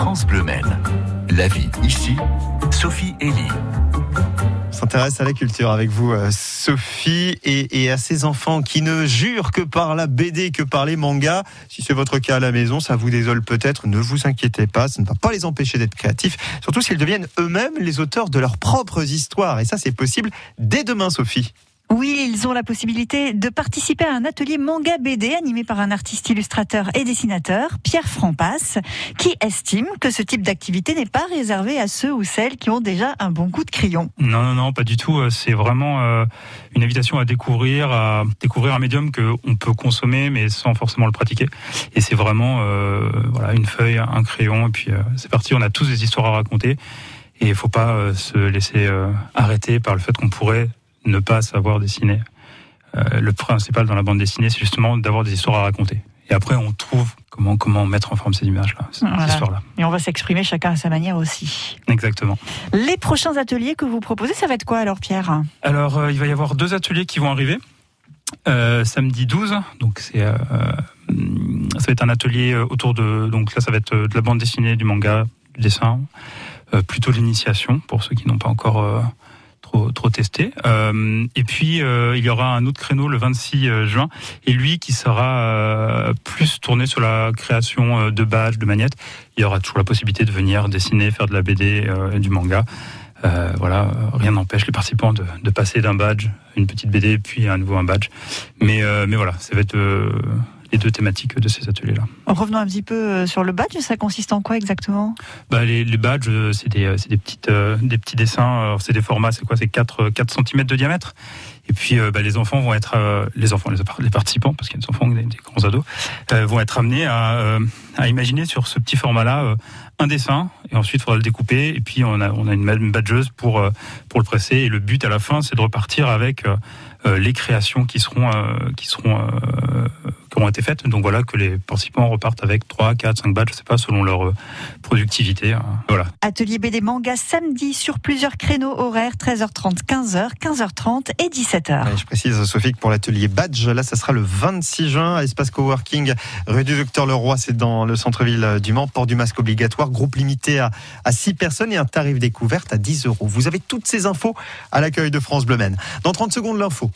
France. La vie ici, Sophie Elie s'intéresse à la culture avec vous, euh, Sophie, et, à ces enfants qui ne jurent que par la BD, que par les mangas. Si c'est votre cas à la maison, ça vous désole peut-être. Ne vous inquiétez pas, ça ne va pas les empêcher d'être créatifs. Surtout s'ils deviennent eux-mêmes les auteurs de leurs propres histoires. Et ça, c'est possible dès demain, Sophie. Oui, ils ont la possibilité de participer à un atelier manga BD animé par un artiste illustrateur et dessinateur, Pierre Frampas, qui estime que ce type d'activité n'est pas réservé à ceux ou celles qui ont déjà un bon coup de crayon. Non, non, non, pas du tout. Euh, c'est vraiment euh, une invitation à découvrir, à découvrir un médium que on peut consommer mais sans forcément le pratiquer. Et c'est vraiment euh, voilà une feuille, un crayon et puis c'est parti. On a tous des histoires à raconter. Et il ne faut pas se laisser arrêter par le fait qu'on pourrait ne pas savoir dessiner. Euh, le principal dans la bande dessinée, c'est justement d'avoir des histoires à raconter. Et après, on trouve comment, comment mettre en forme ces images-là, ces histoires-là. Et on va s'exprimer chacun à sa manière aussi. Exactement. Les prochains ateliers que vous proposez, ça va être quoi alors, Pierre? Alors, euh, il va y avoir deux ateliers qui vont arriver. Euh, samedi 12, donc c'est ça va être un atelier autour de donc là ça va être de la bande dessinée, du manga, du dessin, plutôt l'initiation pour ceux qui n'ont pas encore trop, testé. Euh, et puis euh, il y aura un autre créneau le 26 euh, juin, et lui qui sera plus tourné sur la création de badges, de magnettes. Il y aura toujours la possibilité de venir dessiner, faire de la BD du manga. voilà, rien n'empêche les participants de, passer d'un badge, une petite BD, puis à nouveau un badge. Mais, mais voilà, ça va être les deux thématiques de ces ateliers-là. Revenons un petit peu euh, sur le badge, ça consiste en quoi exactement? Bah, les, badges, euh, c'est des, des, petites, euh, des petits dessins, c'est des formats, c'est quoi C'est 4, 4 cm de diamètre. Et puis bah, les enfants vont être, les enfants, les, participants, parce qu'il y a des enfants, des, des grands ados, vont être amenés à, à imaginer sur ce petit format-là un dessin, et ensuite il faudra le découper, et puis on a, on a une badgeuse pour, pour le presser, et le but à la fin, c'est de repartir avec les créations qui seront, qui seront qui ont été faites. Donc voilà, que les participants repartent avec 3, 4, 5 badges, je sais pas, selon leur euh, productivité. Hein. Voilà. Atelier BD Manga samedi sur plusieurs créneaux horaires, 13h30, 15h, 15h30 et 17h. je précise, Sophie, que pour l'atelier badge, là, ça sera le 26 juin à Espace Coworking, rue du Docteur Leroy, c'est dans le centre-ville du Mans, port du masque obligatoire, groupe limité à, à 6 personnes et un tarif découverte à 10 euros. Vous avez toutes ces infos à l'accueil de France Bleu Dans 30 secondes, l'info.